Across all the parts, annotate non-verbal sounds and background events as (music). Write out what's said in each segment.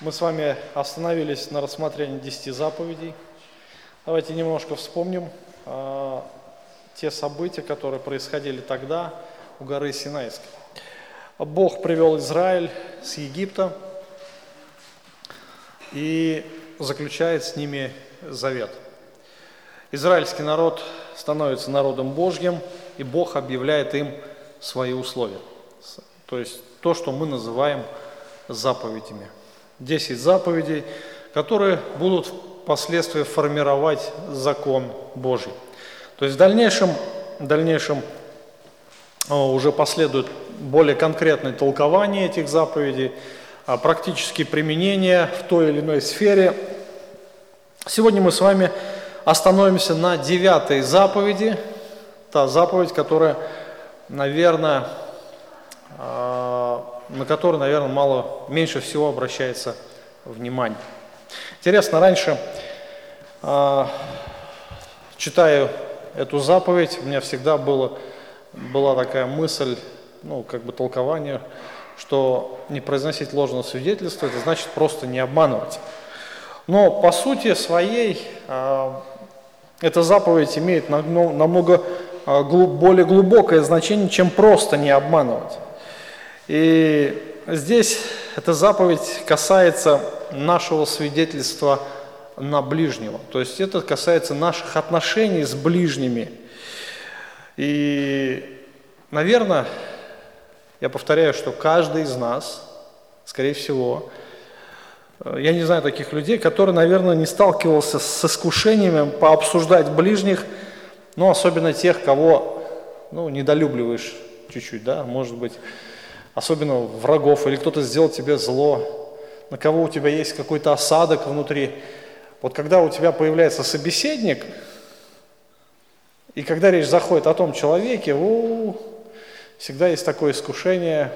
Мы с вами остановились на рассмотрении 10 заповедей. Давайте немножко вспомним э, те события, которые происходили тогда у горы Синайской. Бог привел Израиль с Египта и заключает с ними завет. Израильский народ становится народом Божьим, и Бог объявляет им свои условия. То есть то, что мы называем заповедями. 10 заповедей, которые будут впоследствии формировать закон Божий. То есть в дальнейшем, в дальнейшем уже последует более конкретное толкование этих заповедей, а практические применения в той или иной сфере. Сегодня мы с вами остановимся на девятой заповеди, та заповедь, которая, наверное, а, на которую, наверное, мало, меньше всего обращается внимание. Интересно, раньше, э, читая эту заповедь, у меня всегда было, была такая мысль, ну, как бы толкование, что не произносить ложного свидетельства, это значит просто не обманывать. Но по сути своей э, эта заповедь имеет намного более глубокое значение, чем просто не обманывать. И здесь эта заповедь касается нашего свидетельства на ближнего. То есть это касается наших отношений с ближними. И, наверное, я повторяю, что каждый из нас, скорее всего, я не знаю таких людей, которые, наверное, не сталкивался с искушениями пообсуждать ближних, но особенно тех, кого ну, недолюбливаешь чуть-чуть, да, может быть, особенно врагов, или кто-то сделал тебе зло, на кого у тебя есть какой-то осадок внутри. Вот когда у тебя появляется собеседник, и когда речь заходит о том человеке, у, всегда есть такое искушение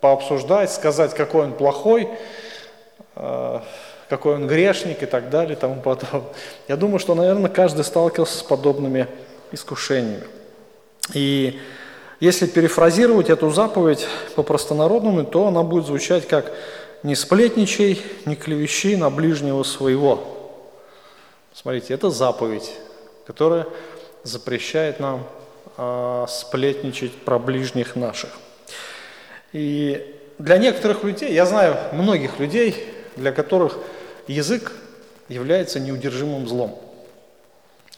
пообсуждать, сказать, какой он плохой, э, какой он грешник и так далее и тому подобное. Я думаю, что, наверное, каждый сталкивался с подобными искушениями. И если перефразировать эту заповедь по-простонародному, то она будет звучать как «не сплетничай, не клевещи на ближнего своего». Смотрите, это заповедь, которая запрещает нам э, сплетничать про ближних наших. И для некоторых людей, я знаю многих людей, для которых язык является неудержимым злом –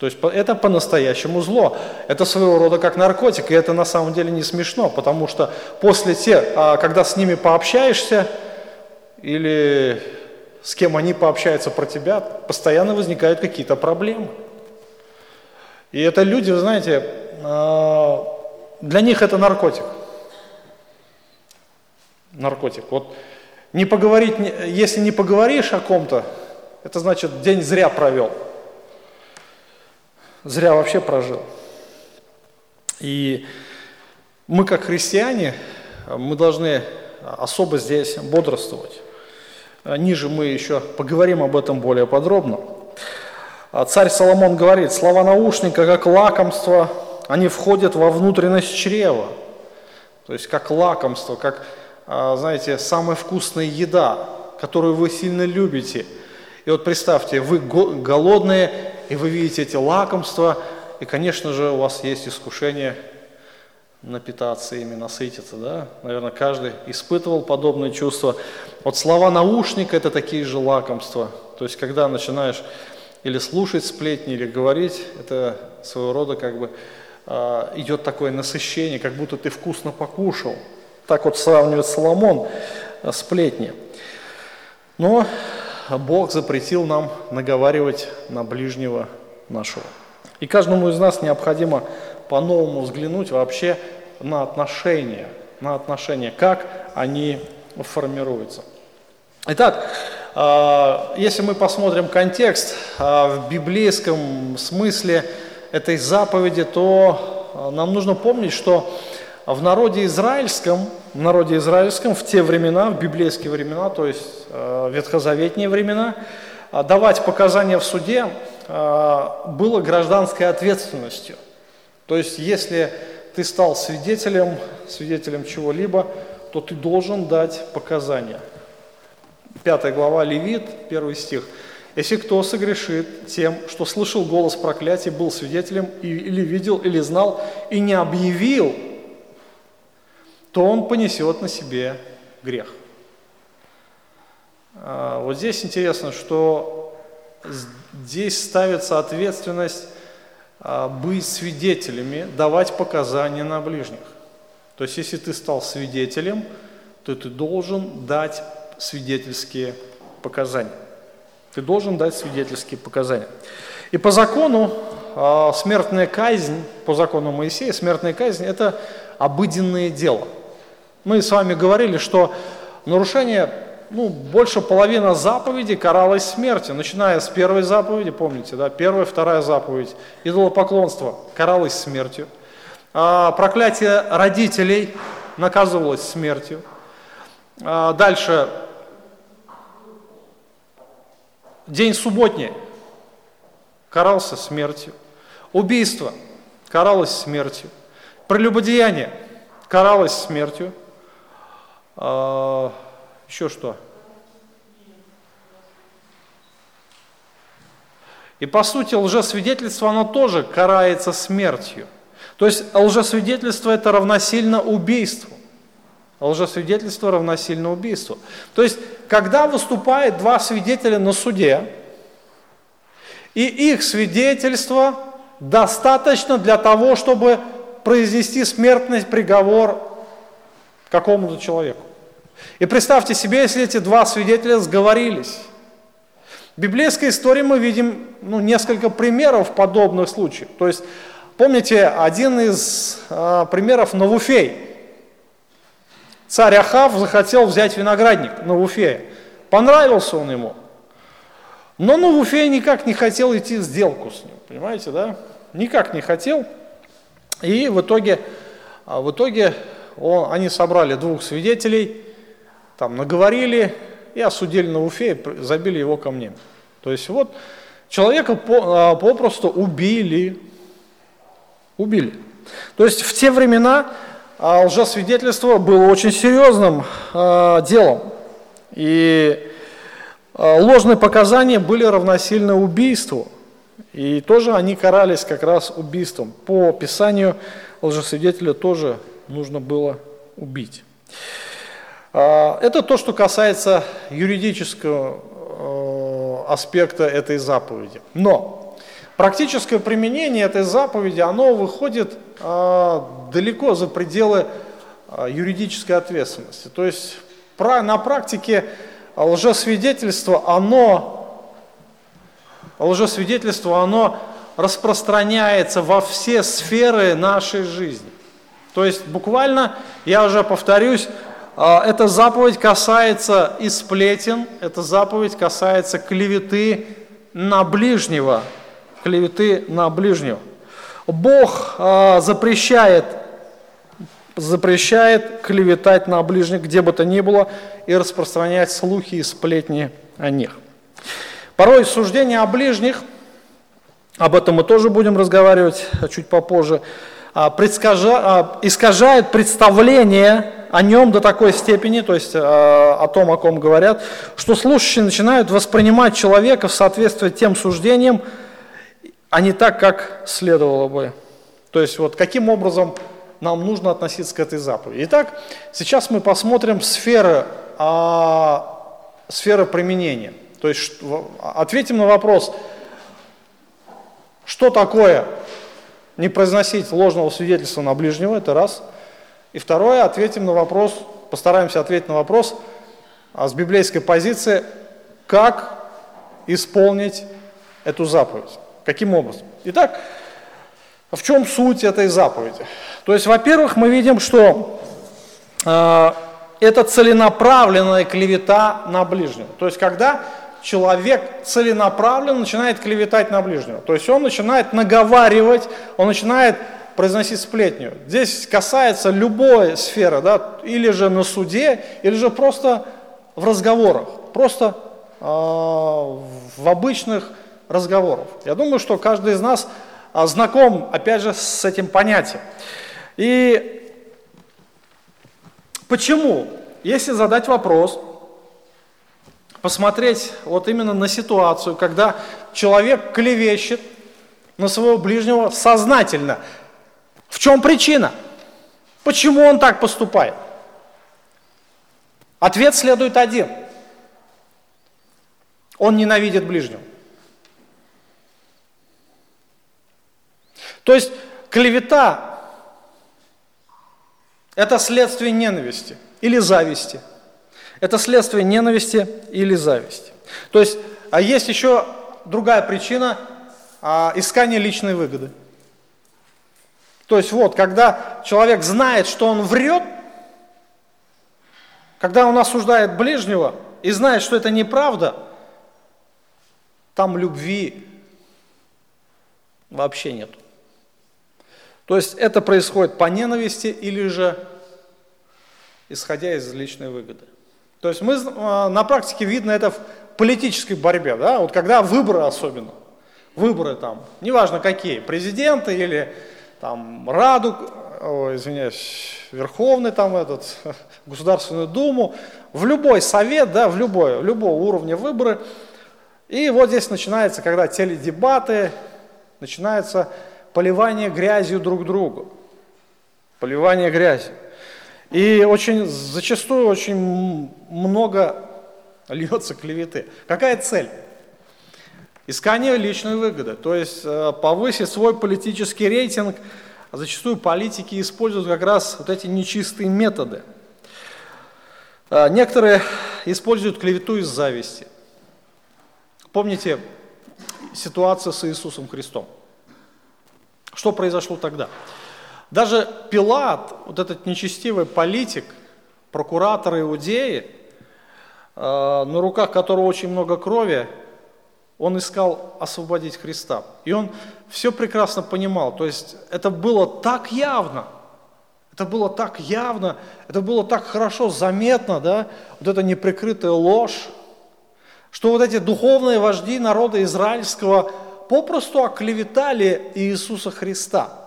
то есть это по-настоящему зло. Это своего рода как наркотик, и это на самом деле не смешно, потому что после те, а, когда с ними пообщаешься, или с кем они пообщаются про тебя, постоянно возникают какие-то проблемы. И это люди, вы знаете, а, для них это наркотик. Наркотик. Вот не поговорить, если не поговоришь о ком-то, это значит день зря провел зря вообще прожил. И мы, как христиане, мы должны особо здесь бодрствовать. Ниже мы еще поговорим об этом более подробно. Царь Соломон говорит, слова наушника, как лакомство, они входят во внутренность чрева. То есть как лакомство, как, а, знаете, самая вкусная еда, которую вы сильно любите. И вот представьте, вы голодные, и вы видите эти лакомства, и, конечно же, у вас есть искушение напитаться ими, насытиться, да? Наверное, каждый испытывал подобные чувства. Вот слова наушника – это такие же лакомства. То есть, когда начинаешь или слушать сплетни, или говорить, это своего рода как бы э, идет такое насыщение, как будто ты вкусно покушал. Так вот сравнивает Соломон э, сплетни. Но Бог запретил нам наговаривать на ближнего нашего. И каждому из нас необходимо по-новому взглянуть вообще на отношения, на отношения, как они формируются. Итак, а, если мы посмотрим контекст а, в библейском смысле этой заповеди, то а, нам нужно помнить, что в народе израильском в народе израильском в те времена, в библейские времена, то есть э, ветхозаветние времена, э, давать показания в суде э, было гражданской ответственностью. То есть если ты стал свидетелем, свидетелем чего-либо, то ты должен дать показания. 5 глава Левит, 1 стих. «Если кто согрешит тем, что слышал голос проклятия, был свидетелем или видел, или знал, и не объявил, то он понесет на себе грех». А, вот здесь интересно, что здесь ставится ответственность а, быть свидетелями, давать показания на ближних. То есть, если ты стал свидетелем, то ты должен дать свидетельские показания. Ты должен дать свидетельские показания. И по закону а, смертная казнь, по закону Моисея, смертная казнь – это обыденное дело. Мы с вами говорили, что нарушение ну, больше половины заповедей каралось смертью, начиная с первой заповеди, помните, да, первая, вторая заповедь, идолопоклонство каралось смертью, а проклятие родителей наказывалось смертью, а дальше. День субботний карался смертью, убийство каралось смертью, прелюбодеяние каралось смертью, а, еще что? И по сути лжесвидетельство, оно тоже карается смертью. То есть лжесвидетельство это равносильно убийству. Лжесвидетельство равносильно убийству. То есть, когда выступает два свидетеля на суде, и их свидетельство достаточно для того, чтобы произнести смертный приговор какому-то человеку. И представьте себе, если эти два свидетеля сговорились. В библейской истории мы видим ну, несколько примеров подобных случаев. То есть, помните, один из э, примеров Навуфей. Царь Ахав захотел взять виноградник Навуфея. Понравился он ему. Но Навуфей никак не хотел идти в сделку с ним, понимаете, да? Никак не хотел. И в итоге, а, в итоге он, они собрали двух свидетелей – там наговорили и осудили на Уфе, и забили его камнем. То есть вот человека а, попросту убили. Убили. То есть в те времена а, лжесвидетельство было очень серьезным а, делом. И ложные показания были равносильны убийству. И тоже они карались как раз убийством. По Писанию лжесвидетеля тоже нужно было убить. А, это то, что касается юридического э, аспекта этой заповеди. Но практическое применение этой заповеди, оно выходит а, далеко за пределы а, юридической ответственности. То есть на практике лжесвидетельство, оно, лжесвидетельство, оно распространяется во все сферы нашей жизни. То есть буквально, я уже повторюсь, эта заповедь касается и сплетен, эта заповедь касается клеветы на ближнего, клеветы на ближнего. Бог а, запрещает, запрещает клеветать на ближних, где бы то ни было, и распространять слухи и сплетни о них. Порой суждение о ближних, об этом мы тоже будем разговаривать чуть попозже, а, искажает представление о нем до такой степени, то есть э, о том, о ком говорят, что слушающие начинают воспринимать человека в соответствии с тем суждением, а не так, как следовало бы. То есть вот каким образом нам нужно относиться к этой заповеди. Итак, сейчас мы посмотрим сферы, а, сферы применения. То есть ответим на вопрос, что такое не произносить ложного свидетельства на ближнего, это раз – и второе, ответим на вопрос, постараемся ответить на вопрос а с библейской позиции, как исполнить эту заповедь, каким образом. Итак, в чем суть этой заповеди? То есть, во-первых, мы видим, что э, это целенаправленная клевета на ближнего. То есть, когда человек целенаправленно начинает клеветать на ближнего, то есть он начинает наговаривать, он начинает произносить сплетню. Здесь касается любой сферы, да, или же на суде, или же просто в разговорах, просто э, в обычных разговорах. Я думаю, что каждый из нас э, знаком, опять же, с этим понятием. И почему? Если задать вопрос, посмотреть вот именно на ситуацию, когда человек клевещет на своего ближнего сознательно. В чем причина? Почему он так поступает? Ответ следует один. Он ненавидит ближнего. То есть клевета – это следствие ненависти или зависти. Это следствие ненависти или зависти. То есть, а есть еще другая причина а, – искание личной выгоды. То есть вот, когда человек знает, что он врет, когда он осуждает ближнего и знает, что это неправда, там любви вообще нет. То есть это происходит по ненависти или же исходя из личной выгоды. То есть мы, а, на практике видно это в политической борьбе, да, вот когда выборы особенно, выборы там, неважно какие, президенты или там Раду, о, извиняюсь, Верховный там этот, (laughs) Государственную Думу, в любой совет, да, в любой, любого уровня выборы. И вот здесь начинается, когда теледебаты, начинается поливание грязью друг другу. Поливание грязью. И очень, зачастую очень много льется клеветы. Какая цель? Искание личной выгоды, то есть э, повысить свой политический рейтинг. А зачастую политики используют как раз вот эти нечистые методы. Э, некоторые используют клевету из зависти. Помните ситуацию с Иисусом Христом? Что произошло тогда? Даже Пилат, вот этот нечестивый политик, прокуратор Иудеи, э, на руках которого очень много крови, он искал освободить Христа. И он все прекрасно понимал. То есть это было так явно, это было так явно, это было так хорошо заметно, да, вот эта неприкрытая ложь, что вот эти духовные вожди народа израильского попросту оклеветали Иисуса Христа –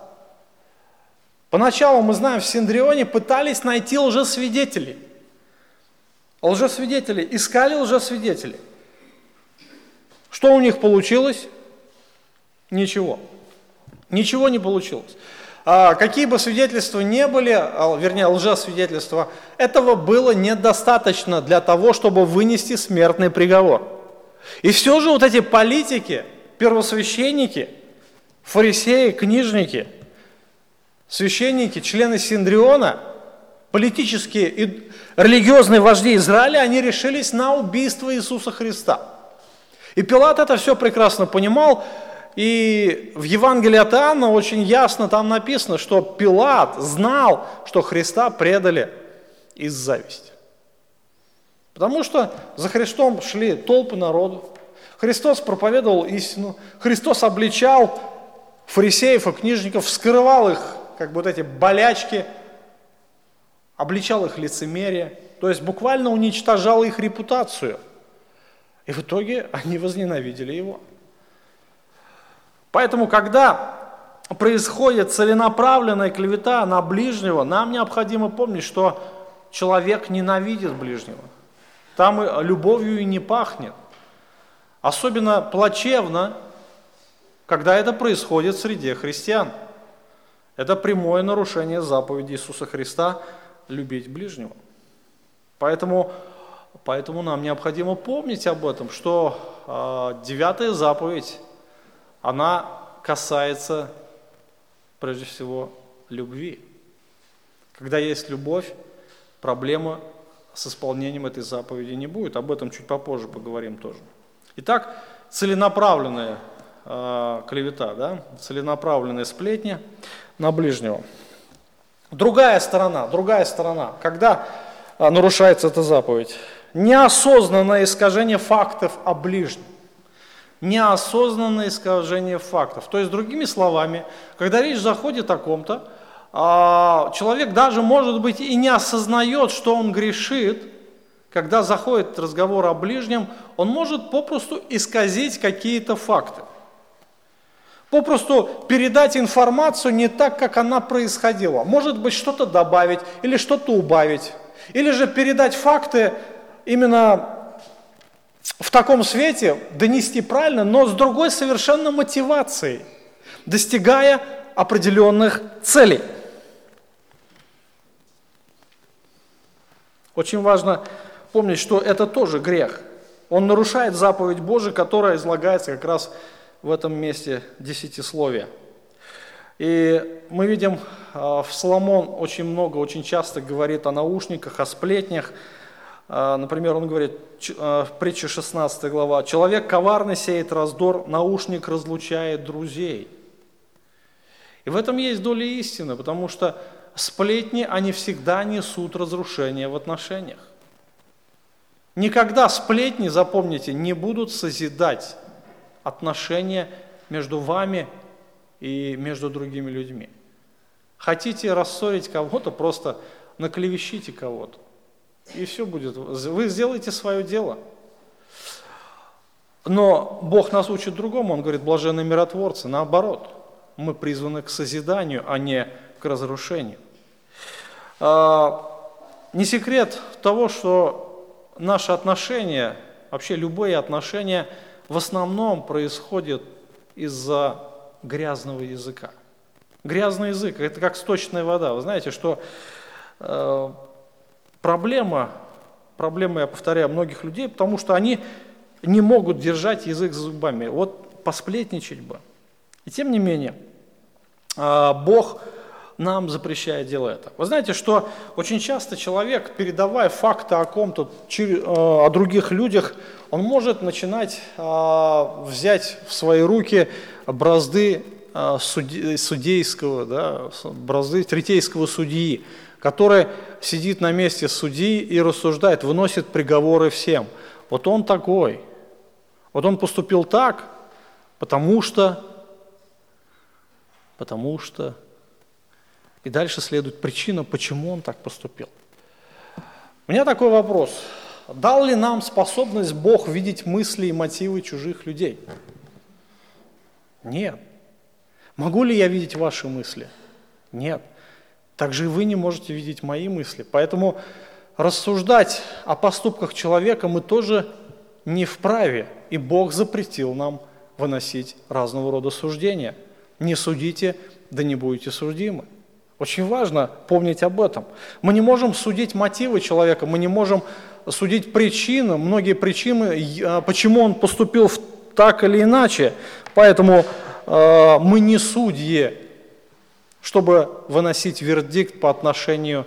Поначалу, мы знаем, в Синдрионе пытались найти лжесвидетелей. Лжесвидетели, искали лжесвидетелей. Что у них получилось? Ничего. Ничего не получилось. А какие бы свидетельства не были, а, вернее, лжесвидетельства, этого было недостаточно для того, чтобы вынести смертный приговор. И все же вот эти политики, первосвященники, фарисеи, книжники – священники, члены Синдриона, политические и религиозные вожди Израиля, они решились на убийство Иисуса Христа. И Пилат это все прекрасно понимал, и в Евангелии от Иоанна очень ясно там написано, что Пилат знал, что Христа предали из зависти. Потому что за Христом шли толпы народу. Христос проповедовал истину. Христос обличал фарисеев и книжников, скрывал их как бы вот эти болячки, обличал их лицемерие, то есть буквально уничтожал их репутацию. И в итоге они возненавидели его. Поэтому, когда происходит целенаправленная клевета на ближнего, нам необходимо помнить, что человек ненавидит ближнего. Там любовью и не пахнет. Особенно плачевно, когда это происходит среди христиан – это прямое нарушение заповеди Иисуса Христа любить ближнего. Поэтому, поэтому нам необходимо помнить об этом, что э, девятая заповедь, она касается прежде всего любви. Когда есть любовь, проблема с исполнением этой заповеди не будет. Об этом чуть попозже поговорим тоже. Итак, целенаправленная э, клевета, да, целенаправленные сплетни – на ближнего. Другая сторона, другая сторона, когда а, нарушается эта заповедь. Неосознанное искажение фактов о ближнем. Неосознанное искажение фактов. То есть, другими словами, когда речь заходит о ком-то, а, человек даже, может быть, и не осознает, что он грешит, когда заходит разговор о ближнем, он может попросту исказить какие-то факты попросту передать информацию не так, как она происходила. Может быть, что-то добавить или что-то убавить. Или же передать факты именно в таком свете донести правильно, но с другой совершенно мотивацией, достигая определенных целей. Очень важно помнить, что это тоже грех. Он нарушает заповедь Божию, которая излагается как раз в этом месте десятисловия. И мы видим, а, в Соломон очень много, очень часто говорит о наушниках, о сплетнях. А, например, он говорит а, в притче 16 глава, «Человек коварный сеет раздор, наушник разлучает друзей». И в этом есть доля истины, потому что сплетни, они всегда несут разрушение в отношениях. Никогда сплетни, запомните, не будут созидать отношения между вами и между другими людьми. Хотите рассорить кого-то, просто наклевещите кого-то. И все будет. Вы сделаете свое дело. Но Бог нас учит другому. Он говорит, блаженные миротворцы. Наоборот, мы призваны к созиданию, а не к разрушению. А, не секрет того, что наши отношения, вообще любые отношения, в основном происходят из-за грязного языка. Грязный язык – это как сточная вода. Вы знаете, что э, проблема, проблема, я повторяю, многих людей, потому что они не могут держать язык за зубами. Вот посплетничать бы. И тем не менее, э, Бог нам запрещает делать это. Вы знаете, что очень часто человек, передавая факты о ком-то, э, о других людях, он может начинать э, взять в свои руки бразды э, судейского, да, бразды третейского судьи, который сидит на месте судьи и рассуждает, выносит приговоры всем. Вот он такой. Вот он поступил так, потому что, потому что, и дальше следует причина, почему он так поступил. У меня такой вопрос. Дал ли нам способность Бог видеть мысли и мотивы чужих людей? Нет. Могу ли я видеть ваши мысли? Нет. Также и вы не можете видеть мои мысли. Поэтому рассуждать о поступках человека мы тоже не вправе. И Бог запретил нам выносить разного рода суждения. Не судите, да не будете судимы. Очень важно помнить об этом. Мы не можем судить мотивы человека, мы не можем судить причины, многие причины, а, почему он поступил так или иначе. Поэтому э, мы не судьи, чтобы выносить вердикт по отношению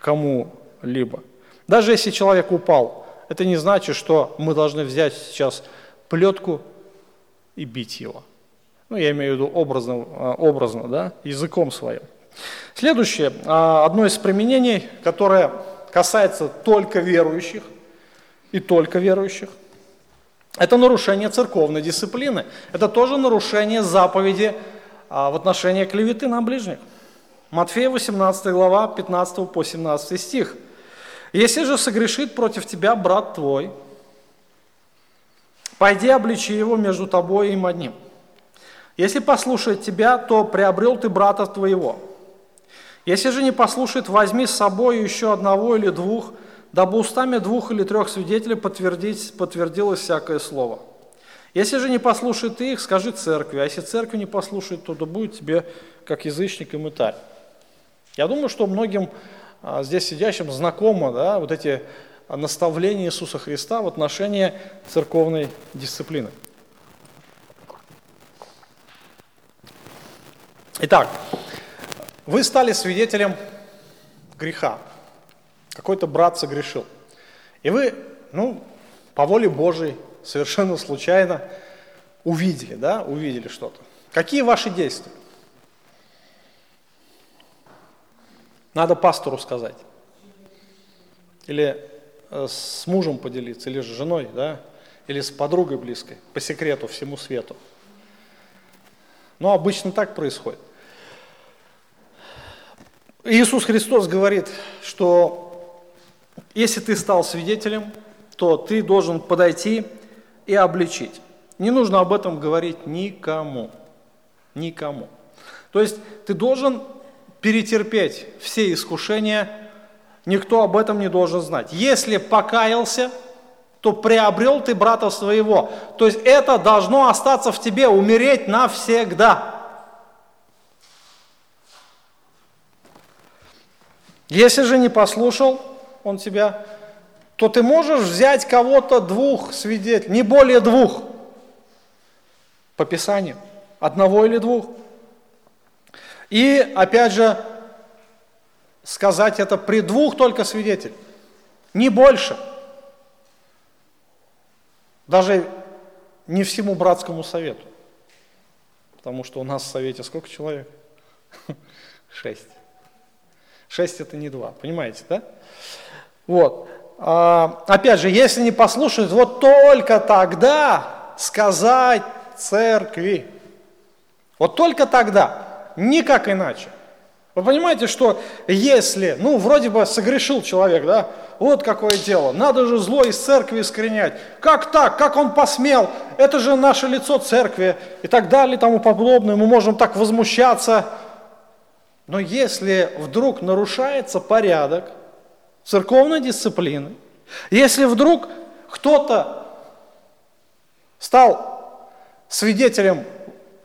к кому-либо. Даже если человек упал, это не значит, что мы должны взять сейчас плетку и бить его. Ну, я имею в виду образно, образно да, языком своим. Следующее, а, одно из применений, которое касается только верующих и только верующих, это нарушение церковной дисциплины. Это тоже нарушение заповеди а, в отношении клеветы на ближних. Матфея 18 глава, 15 по 17 стих. «Если же согрешит против тебя брат твой, пойди обличи его между тобой и им одним. Если послушает тебя, то приобрел ты брата твоего. Если же не послушает, возьми с собой еще одного или двух, дабы устами двух или трех свидетелей подтвердилось всякое слово. Если же не послушает их, скажи церкви, а если церковь не послушает, то да будет тебе как язычник и мытарь. Я думаю, что многим а, здесь сидящим знакомо да, вот эти наставления Иисуса Христа в отношении церковной дисциплины. Итак, вы стали свидетелем греха. Какой-то брат согрешил. И вы, ну, по воле Божией, совершенно случайно увидели, да, увидели что-то. Какие ваши действия? Надо пастору сказать. Или э, с мужем поделиться, или с женой, да, или с подругой близкой, по секрету всему свету. Но обычно так происходит. Иисус Христос говорит, что если ты стал свидетелем, то ты должен подойти и обличить. Не нужно об этом говорить никому. Никому. То есть ты должен перетерпеть все искушения, никто об этом не должен знать. Если покаялся, то приобрел ты брата своего. То есть это должно остаться в тебе, умереть навсегда. Если же не послушал он тебя, то ты можешь взять кого-то двух свидетелей, не более двух, по Писанию, одного или двух. И опять же, сказать это при двух только свидетелях, не больше. Даже не всему братскому совету. Потому что у нас в совете сколько человек? (laughs) Шесть. Шесть это не два, понимаете, да? Вот. А, опять же, если не послушают, вот только тогда сказать церкви. Вот только тогда, никак иначе. Вы понимаете, что если, ну, вроде бы согрешил человек, да, вот какое дело, надо же зло из церкви искоренять. Как так? Как он посмел? Это же наше лицо церкви и так далее и тому подобное. Мы можем так возмущаться. Но если вдруг нарушается порядок церковной дисциплины, если вдруг кто-то стал свидетелем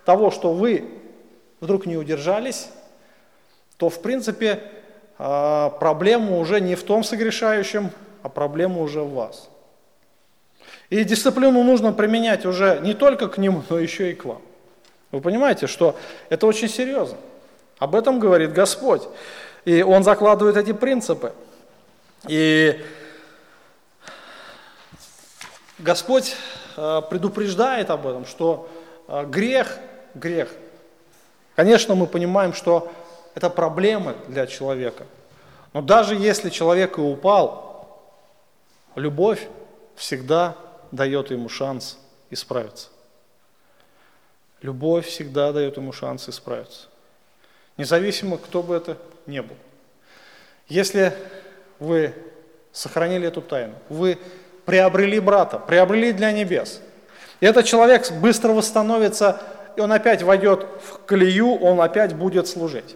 того, что вы вдруг не удержались, то в принципе а, проблема уже не в том согрешающем, а проблема уже в вас. И дисциплину нужно применять уже не только к нему, но еще и к вам. Вы понимаете, что это очень серьезно. Об этом говорит Господь. И Он закладывает эти принципы. И Господь а, предупреждает об этом, что а, грех, грех. Конечно, мы понимаем, что это проблемы для человека. Но даже если человек и упал, любовь всегда дает ему шанс исправиться. Любовь всегда дает ему шанс исправиться. Независимо, кто бы это ни был. Если вы сохранили эту тайну, вы приобрели брата, приобрели для небес, и этот человек быстро восстановится, и он опять войдет в колею, он опять будет служить.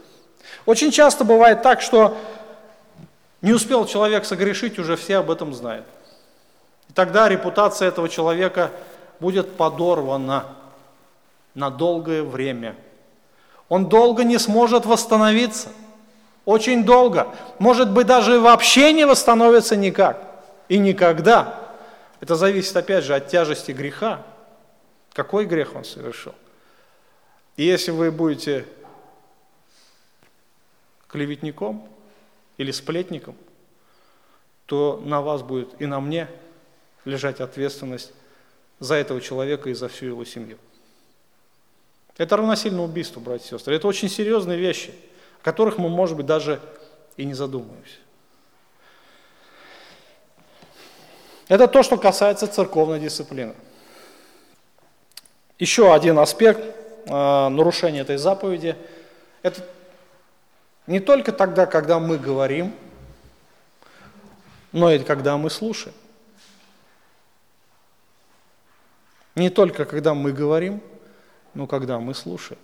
Очень часто бывает так, что не успел человек согрешить, уже все об этом знают. И тогда репутация этого человека будет подорвана на долгое время. Он долго не сможет восстановиться. Очень долго. Может быть, даже вообще не восстановится никак. И никогда. Это зависит, опять же, от тяжести греха. Какой грех он совершил? И если вы будете клеветником или сплетником, то на вас будет и на мне лежать ответственность за этого человека и за всю его семью. Это равносильно убийству, братья и сестры. Это очень серьезные вещи, которых мы, может быть, даже и не задумываемся. Это то, что касается церковной дисциплины. Еще один аспект э, нарушения этой заповеди – это не только тогда, когда мы говорим, но и когда мы слушаем. Не только когда мы говорим, но когда мы слушаем.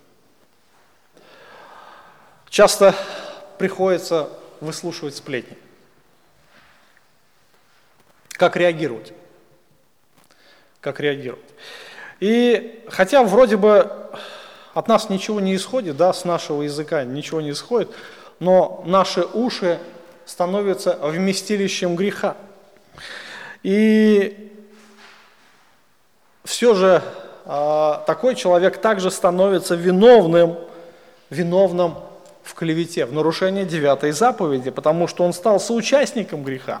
Часто приходится выслушивать сплетни. Как реагировать? Как реагировать? И хотя вроде бы от нас ничего не исходит, да, с нашего языка ничего не исходит, но наши уши становятся вместилищем греха. И все же а, такой человек также становится виновным, виновным в клевете, в нарушении девятой заповеди, потому что он стал соучастником греха.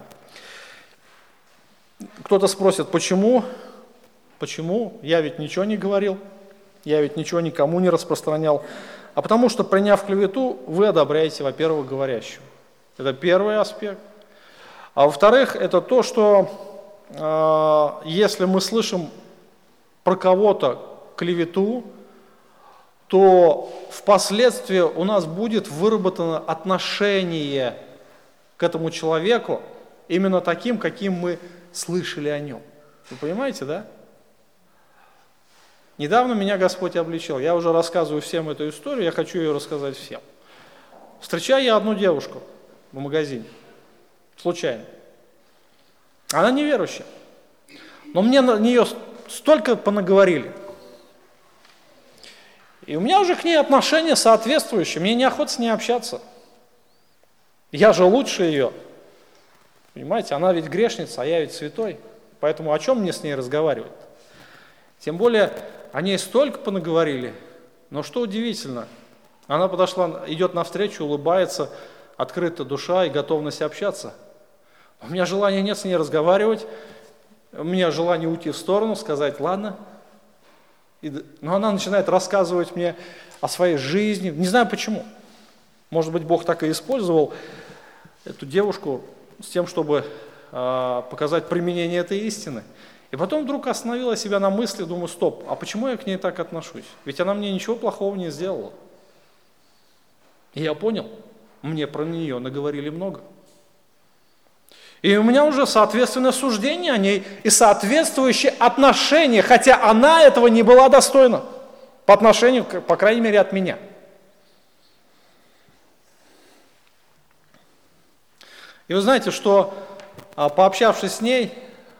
Кто-то спросит, почему? Почему? Я ведь ничего не говорил. Я ведь ничего никому не распространял. А потому что, приняв клевету, вы одобряете, во-первых, говорящего. Это первый аспект. А во-вторых, это то, что э, если мы слышим про кого-то клевету, то впоследствии у нас будет выработано отношение к этому человеку именно таким, каким мы слышали о нем. Вы понимаете, да? Недавно меня Господь обличил. Я уже рассказываю всем эту историю, я хочу ее рассказать всем. Встречаю я одну девушку в магазине, случайно. Она неверующая. Но мне на нее столько понаговорили. И у меня уже к ней отношения соответствующие, мне неохота с ней общаться. Я же лучше ее. Понимаете, она ведь грешница, а я ведь святой. Поэтому о чем мне с ней разговаривать? Тем более, о ней столько понаговорили. Но что удивительно, она подошла, идет навстречу, улыбается, открыта душа и готовность общаться. У меня желания нет с ней разговаривать, у меня желание уйти в сторону, сказать, ладно. Но она начинает рассказывать мне о своей жизни, не знаю почему. Может быть, Бог так и использовал эту девушку с тем, чтобы э, показать применение этой истины. И потом вдруг остановила себя на мысли, думаю, стоп, а почему я к ней так отношусь? Ведь она мне ничего плохого не сделала. И я понял, мне про нее наговорили много. И у меня уже соответственное суждение о ней и соответствующее отношение, хотя она этого не была достойна по отношению, по крайней мере, от меня. И вы знаете, что а, пообщавшись с ней,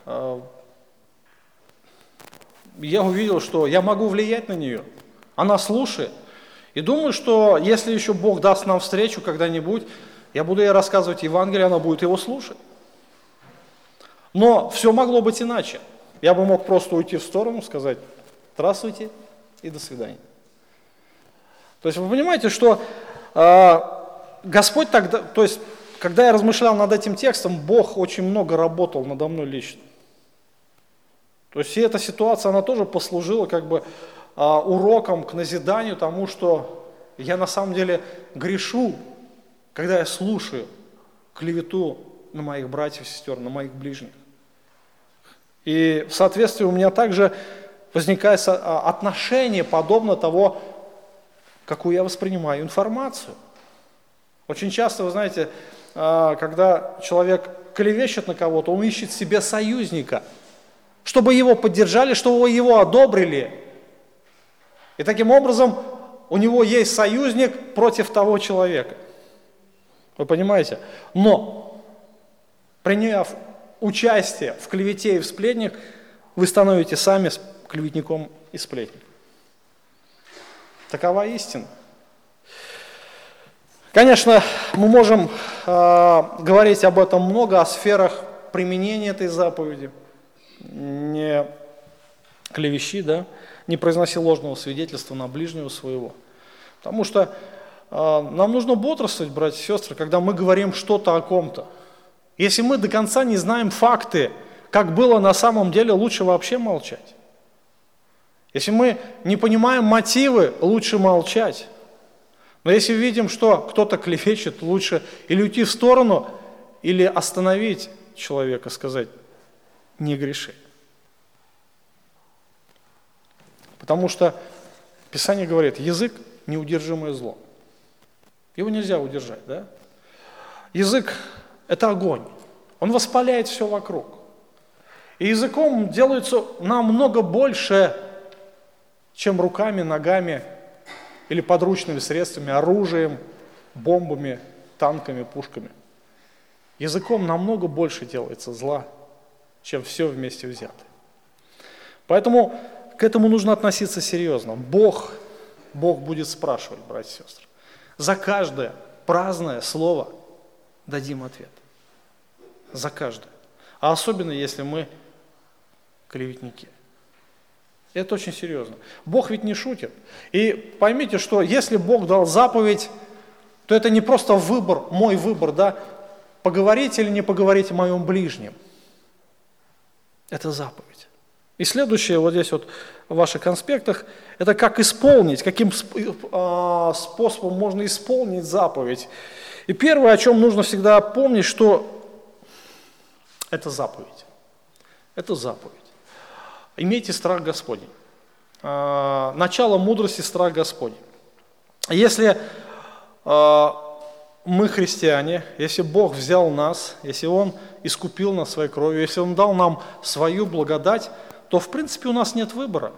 а, я увидел, что я могу влиять на нее. Она слушает. И думаю, что если еще Бог даст нам встречу когда-нибудь, я буду ей рассказывать Евангелие, она будет его слушать. Но все могло быть иначе. Я бы мог просто уйти в сторону, сказать «здравствуйте» и «до свидания». То есть вы понимаете, что э, Господь тогда, то есть когда я размышлял над этим текстом, Бог очень много работал надо мной лично. То есть и эта ситуация, она тоже послужила как бы а, уроком к назиданию тому, что я на самом деле грешу, когда я слушаю клевету на моих братьев сестер, на моих ближних. И в соответствии у меня также возникает а, отношение подобно того, какую я воспринимаю информацию. Очень часто, вы знаете, а, когда человек клевещет на кого-то, он ищет себе союзника, чтобы его поддержали, чтобы его одобрили. И таким образом у него есть союзник против того человека. Вы понимаете? Но, приняв участие в клевете и в сплетнях, вы становитесь сами клеветником и сплетником. Такова истина. Конечно, мы можем э, говорить об этом много, о сферах применения этой заповеди. Не клевещи, да, не произноси ложного свидетельства на ближнего своего. Потому что э, нам нужно бодрствовать, братья и сестры, когда мы говорим что-то о ком-то. Если мы до конца не знаем факты, как было на самом деле, лучше вообще молчать. Если мы не понимаем мотивы, лучше молчать. Но если видим, что кто-то клевещет, лучше или уйти в сторону, или остановить человека, сказать, не греши. Потому что Писание говорит, язык – неудержимое зло. Его нельзя удержать, да? Язык – это огонь. Он воспаляет все вокруг. И языком делается намного больше, чем руками, ногами, или подручными средствами, оружием, бомбами, танками, пушками. Языком намного больше делается зла, чем все вместе взято. Поэтому к этому нужно относиться серьезно. Бог, Бог будет спрашивать, братья и сестры. За каждое праздное слово дадим ответ. За каждое. А особенно, если мы клеветники. Это очень серьезно. Бог ведь не шутит. И поймите, что если Бог дал заповедь, то это не просто выбор, мой выбор, да, поговорить или не поговорить о моем ближнем. Это заповедь. И следующее, вот здесь вот в ваших конспектах, это как исполнить, каким а, способом можно исполнить заповедь. И первое, о чем нужно всегда помнить, что это заповедь. Это заповедь. Имейте страх Господень. А, начало мудрости – страх Господень. Если а, мы христиане, если Бог взял нас, если Он искупил нас своей кровью, если Он дал нам свою благодать, то в принципе у нас нет выбора.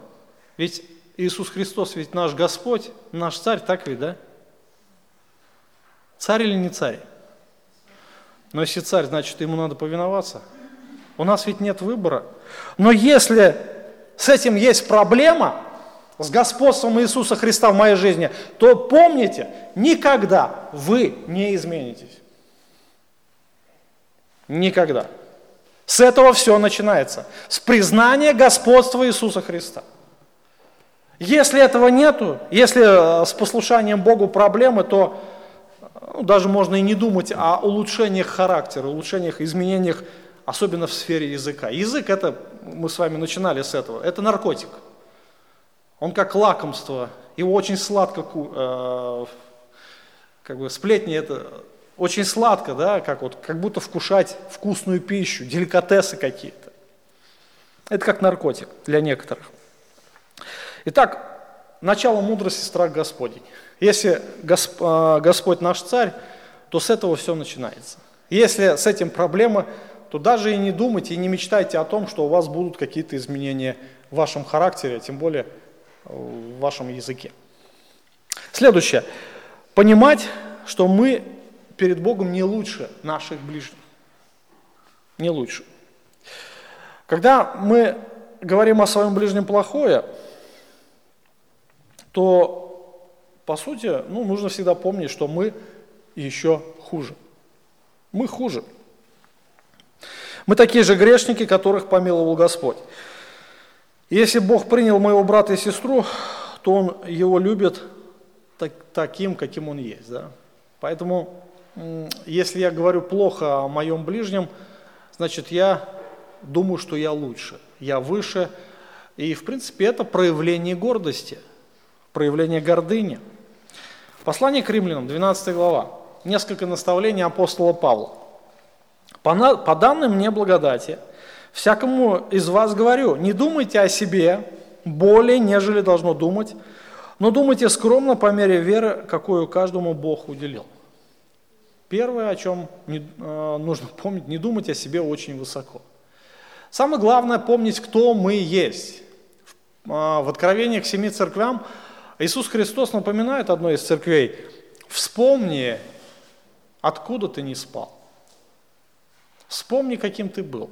Ведь Иисус Христос ведь наш Господь, наш царь, так ведь, да? Царь или не царь? Но если царь, значит, ему надо повиноваться. У нас ведь нет выбора. Но если с этим есть проблема, с господством Иисуса Христа в моей жизни, то помните, никогда вы не изменитесь. Никогда. С этого все начинается. С признания господства Иисуса Христа. Если этого нету, если э, с послушанием Богу проблемы, то ну, даже можно и не думать о улучшениях характера, улучшениях, изменениях, особенно в сфере языка. Язык это, мы с вами начинали с этого, это наркотик. Он как лакомство, его очень сладко, э, как бы сплетни это очень сладко, да, как, вот, как будто вкушать вкусную пищу, деликатесы какие-то. Это как наркотик для некоторых. Итак, начало мудрости – страх Господень. Если Госп, э, Господь наш царь, то с этого все начинается. Если с этим проблема, то даже и не думайте, и не мечтайте о том, что у вас будут какие-то изменения в вашем характере, тем более в вашем языке. Следующее. Понимать, что мы перед Богом не лучше наших ближних. Не лучше. Когда мы говорим о своем ближнем плохое, то, по сути, ну, нужно всегда помнить, что мы еще хуже. Мы хуже. Мы такие же грешники, которых помиловал Господь. Если Бог принял моего брата и сестру, то Он его любит так, таким, каким он есть. Да? Поэтому, если я говорю плохо о моем ближнем, значит, я думаю, что я лучше, я выше. И, в принципе, это проявление гордости, проявление гордыни. Послание к римлянам, 12 глава. Несколько наставлений апостола Павла. По, по данным мне благодати – Всякому из вас говорю, не думайте о себе более, нежели должно думать, но думайте скромно по мере веры, какую каждому Бог уделил. Первое, о чем не, э, нужно (laughs) помнить, не думать о себе очень высоко. Самое главное помнить, кто мы есть. В, э, в Откровении к семи церквям Иисус Христос напоминает одной из церквей, вспомни, откуда ты не спал. Вспомни, каким ты был.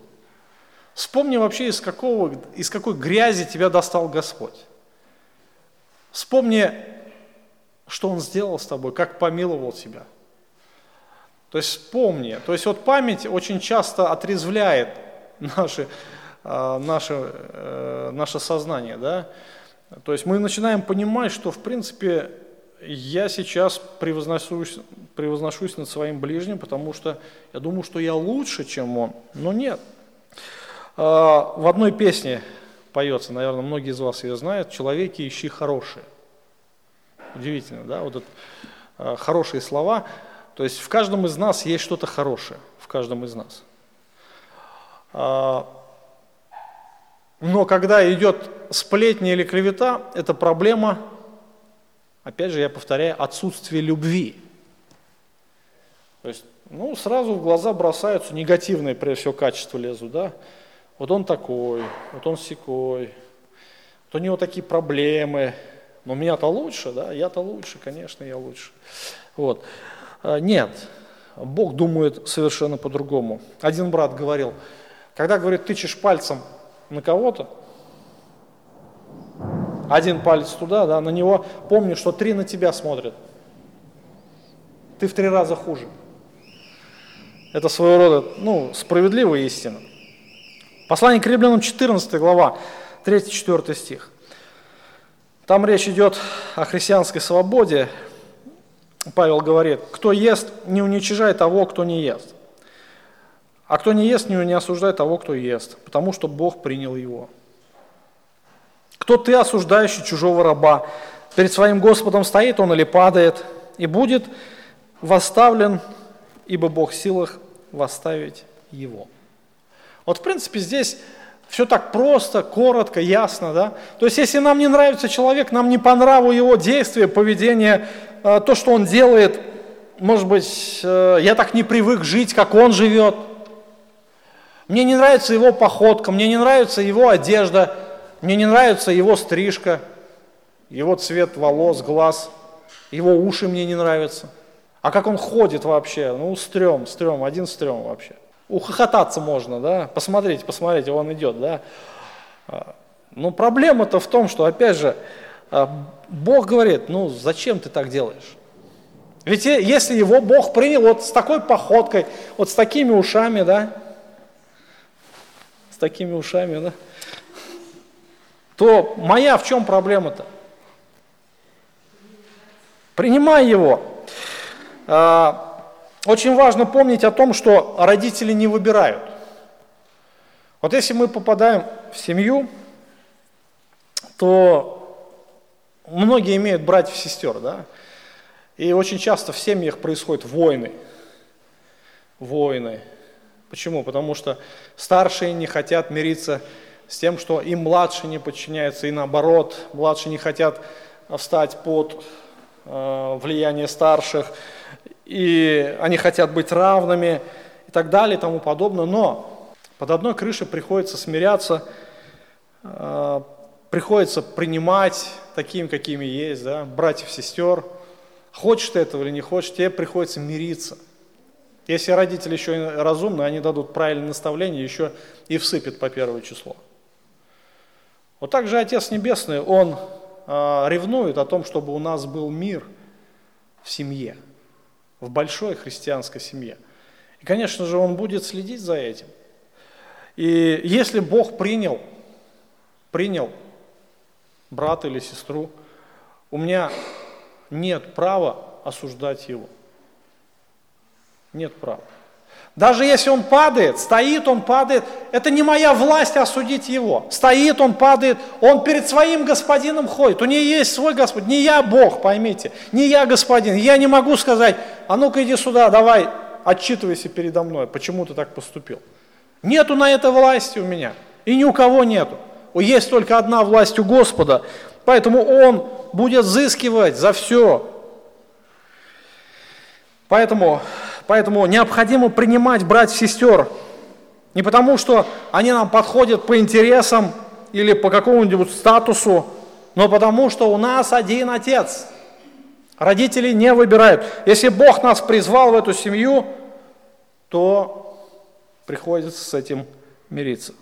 Вспомни вообще, из, какого, из какой грязи тебя достал Господь. Вспомни, что Он сделал с тобой, как помиловал тебя. То есть вспомни. То есть вот память очень часто отрезвляет наши, а, наше, э, наше сознание. Да? То есть мы начинаем понимать, что в принципе я сейчас превозношусь, превозношусь над своим ближним, потому что я думаю, что я лучше, чем он. Но нет, а, в одной песне поется, наверное, многие из вас ее знают, «Человеки, ищи хорошие». Удивительно, да, вот это а, хорошие слова. То есть в каждом из нас есть что-то хорошее, в каждом из нас. А, но когда идет сплетня или клевета, это проблема, опять же, я повторяю, отсутствие любви. То есть, ну, сразу в глаза бросаются негативные, прежде всего, качества лезут, да, вот он такой, вот он секой, вот у него такие проблемы, но меня-то лучше, да, я-то лучше, конечно, я лучше. Вот. А, нет, Бог думает совершенно по-другому. Один брат говорил, когда, говорит, тычешь пальцем на кого-то, один палец туда, да, на него, помни, что три на тебя смотрят. Ты в три раза хуже. Это своего рода, ну, справедливая истина. Послание к римлянам 14 глава, 3-4 стих. Там речь идет о христианской свободе. Павел говорит, кто ест, не уничижай того, кто не ест. А кто не ест, не осуждай того, кто ест, потому что Бог принял его. Кто ты, осуждающий чужого раба? Перед своим Господом стоит он или падает, и будет восставлен, ибо Бог в силах восставить его. Вот в принципе здесь все так просто, коротко, ясно, да? То есть если нам не нравится человек, нам не по нраву его действия, поведение, э, то, что он делает, может быть, э, я так не привык жить, как он живет. Мне не нравится его походка, мне не нравится его одежда, мне не нравится его стрижка, его цвет волос, глаз, его уши мне не нравятся. А как он ходит вообще? Ну, стрём, стрём, один стрём вообще. ухохотаться можно, да, посмотрите, посмотрите, он идет, да. А, но проблема-то в том, что, опять же, а, Бог говорит, ну зачем ты так делаешь? Ведь если его Бог принял вот с такой походкой, вот с такими ушами, да, с такими ушами, да, то моя в чем проблема-то? Принимай его. А, очень важно помнить о том, что родители не выбирают. Вот если мы попадаем в семью, то многие имеют братьев и сестер, да? И очень часто в семьях происходят войны. Войны. Почему? Потому что старшие не хотят мириться с тем, что им младшие не подчиняются, и наоборот, младшие не хотят встать под э, влияние старших, и они хотят быть равными и так далее и тому подобное. Но под одной крышей приходится смиряться, э, приходится принимать такими, какими есть, да, братьев, сестер. Хочешь ты этого или не хочешь, тебе приходится мириться. Если родители еще разумные, они дадут правильное наставление, еще и всыпят по первое число. Вот так же Отец Небесный, Он э, ревнует о том, чтобы у нас был мир в семье, в большой христианской семье. И, конечно же, Он будет следить за этим. И если Бог принял, принял брата или сестру, у меня нет права осуждать его. Нет права. Даже если он падает, стоит, он падает, это не моя власть осудить его. Стоит, он падает, он перед своим господином ходит. У нее есть свой Господь. Не я Бог, поймите, не я господин. Я не могу сказать, а ну-ка иди сюда, давай, отчитывайся передо мной, почему ты так поступил. Нету на это власти у меня, и ни у кого нету. Есть только одна власть у Господа, поэтому Он будет взыскивать за все. Поэтому, поэтому необходимо принимать братьев и сестер не потому, что они нам подходят по интересам или по какому-нибудь статусу, но потому, что у нас один Отец. Родители не выбирают. Если Бог нас призвал в эту семью, то приходится с этим мириться.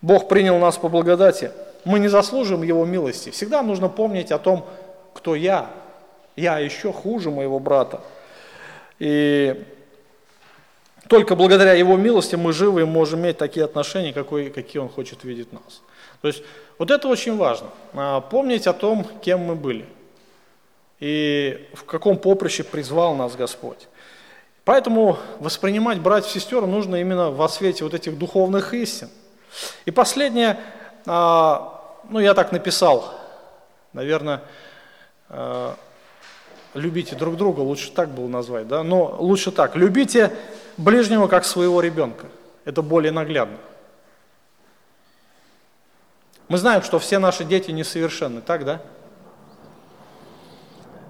Бог принял нас по благодати. Мы не заслужим Его милости. Всегда нужно помнить о том, кто я. Я еще хуже моего брата. И только благодаря Его милости мы живы и можем иметь такие отношения, какой, какие Он хочет видеть нас. То есть вот это очень важно. А, помнить о том, кем мы были. И в каком поприще призвал нас Господь. Поэтому воспринимать братьев и сестер нужно именно во свете вот этих духовных истин – и последнее, а, ну я так написал, наверное, а, любите друг друга, лучше так было назвать, да, но лучше так, любите ближнего как своего ребенка, это более наглядно. Мы знаем, что все наши дети несовершенны, так, да?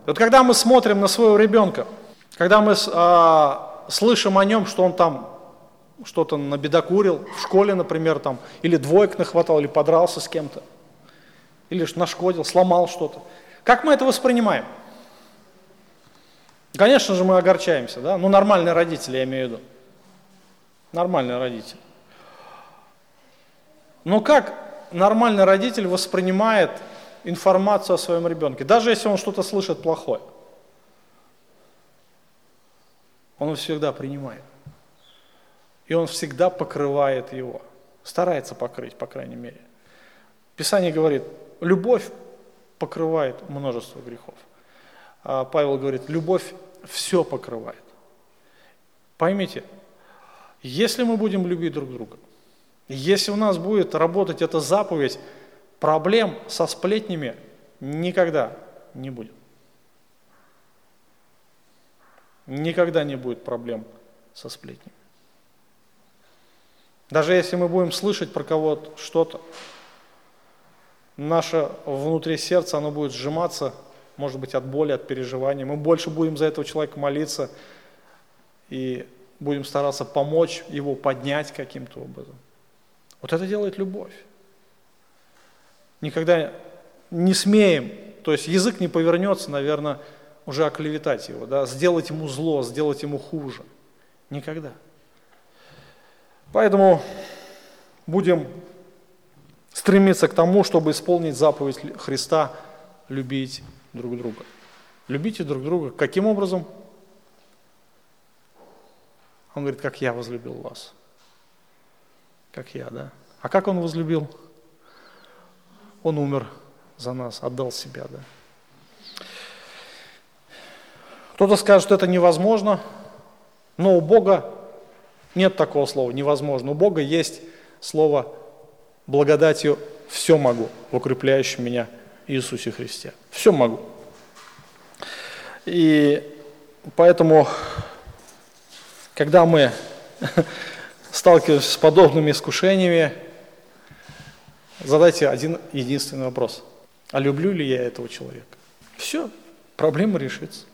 Вот когда мы смотрим на своего ребенка, когда мы а, слышим о нем, что он там что-то набедокурил, в школе, например, там, или двоек нахватал, или подрался с кем-то, или нашкодил, сломал что-то. Как мы это воспринимаем? Конечно же, мы огорчаемся, да? Ну, нормальные родители, я имею в виду. Нормальные родители. Но как нормальный родитель воспринимает информацию о своем ребенке, даже если он что-то слышит плохое? Он всегда принимает. И он всегда покрывает его, старается покрыть, по крайней мере. Писание говорит, любовь покрывает множество грехов. А Павел говорит, любовь все покрывает. Поймите, если мы будем любить друг друга, если у нас будет работать эта заповедь, проблем со сплетнями никогда не будет. Никогда не будет проблем со сплетнями. Даже если мы будем слышать про кого-то что-то, наше внутри сердца, оно будет сжиматься, может быть, от боли, от переживаний. Мы больше будем за этого человека молиться и будем стараться помочь его поднять каким-то образом. Вот это делает любовь. Никогда не смеем, то есть язык не повернется, наверное, уже оклеветать его, да, сделать ему зло, сделать ему хуже. Никогда. Поэтому будем стремиться к тому, чтобы исполнить заповедь Христа, любить друг друга. Любите друг друга. Каким образом? Он говорит, как я возлюбил вас. Как я, да? А как он возлюбил? Он умер за нас, отдал себя, да. Кто-то скажет, что это невозможно, но у Бога нет такого слова «невозможно». У Бога есть слово «благодатью все могу» в меня Иисусе Христе. Все могу. И поэтому, когда мы (laughs) сталкиваемся с подобными искушениями, задайте один единственный вопрос. А люблю ли я этого человека? Все, проблема решится.